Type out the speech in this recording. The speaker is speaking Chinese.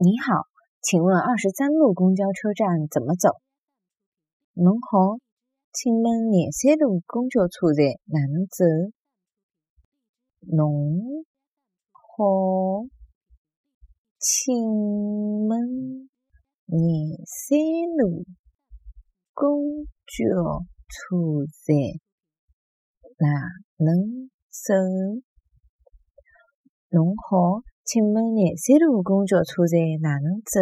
你好，请问二十三路公交车站怎么走？侬好，请问廿三路公交车站哪能走？侬好，请问廿三路公交车站哪能走？侬好。请问廿三路公交车站哪能走？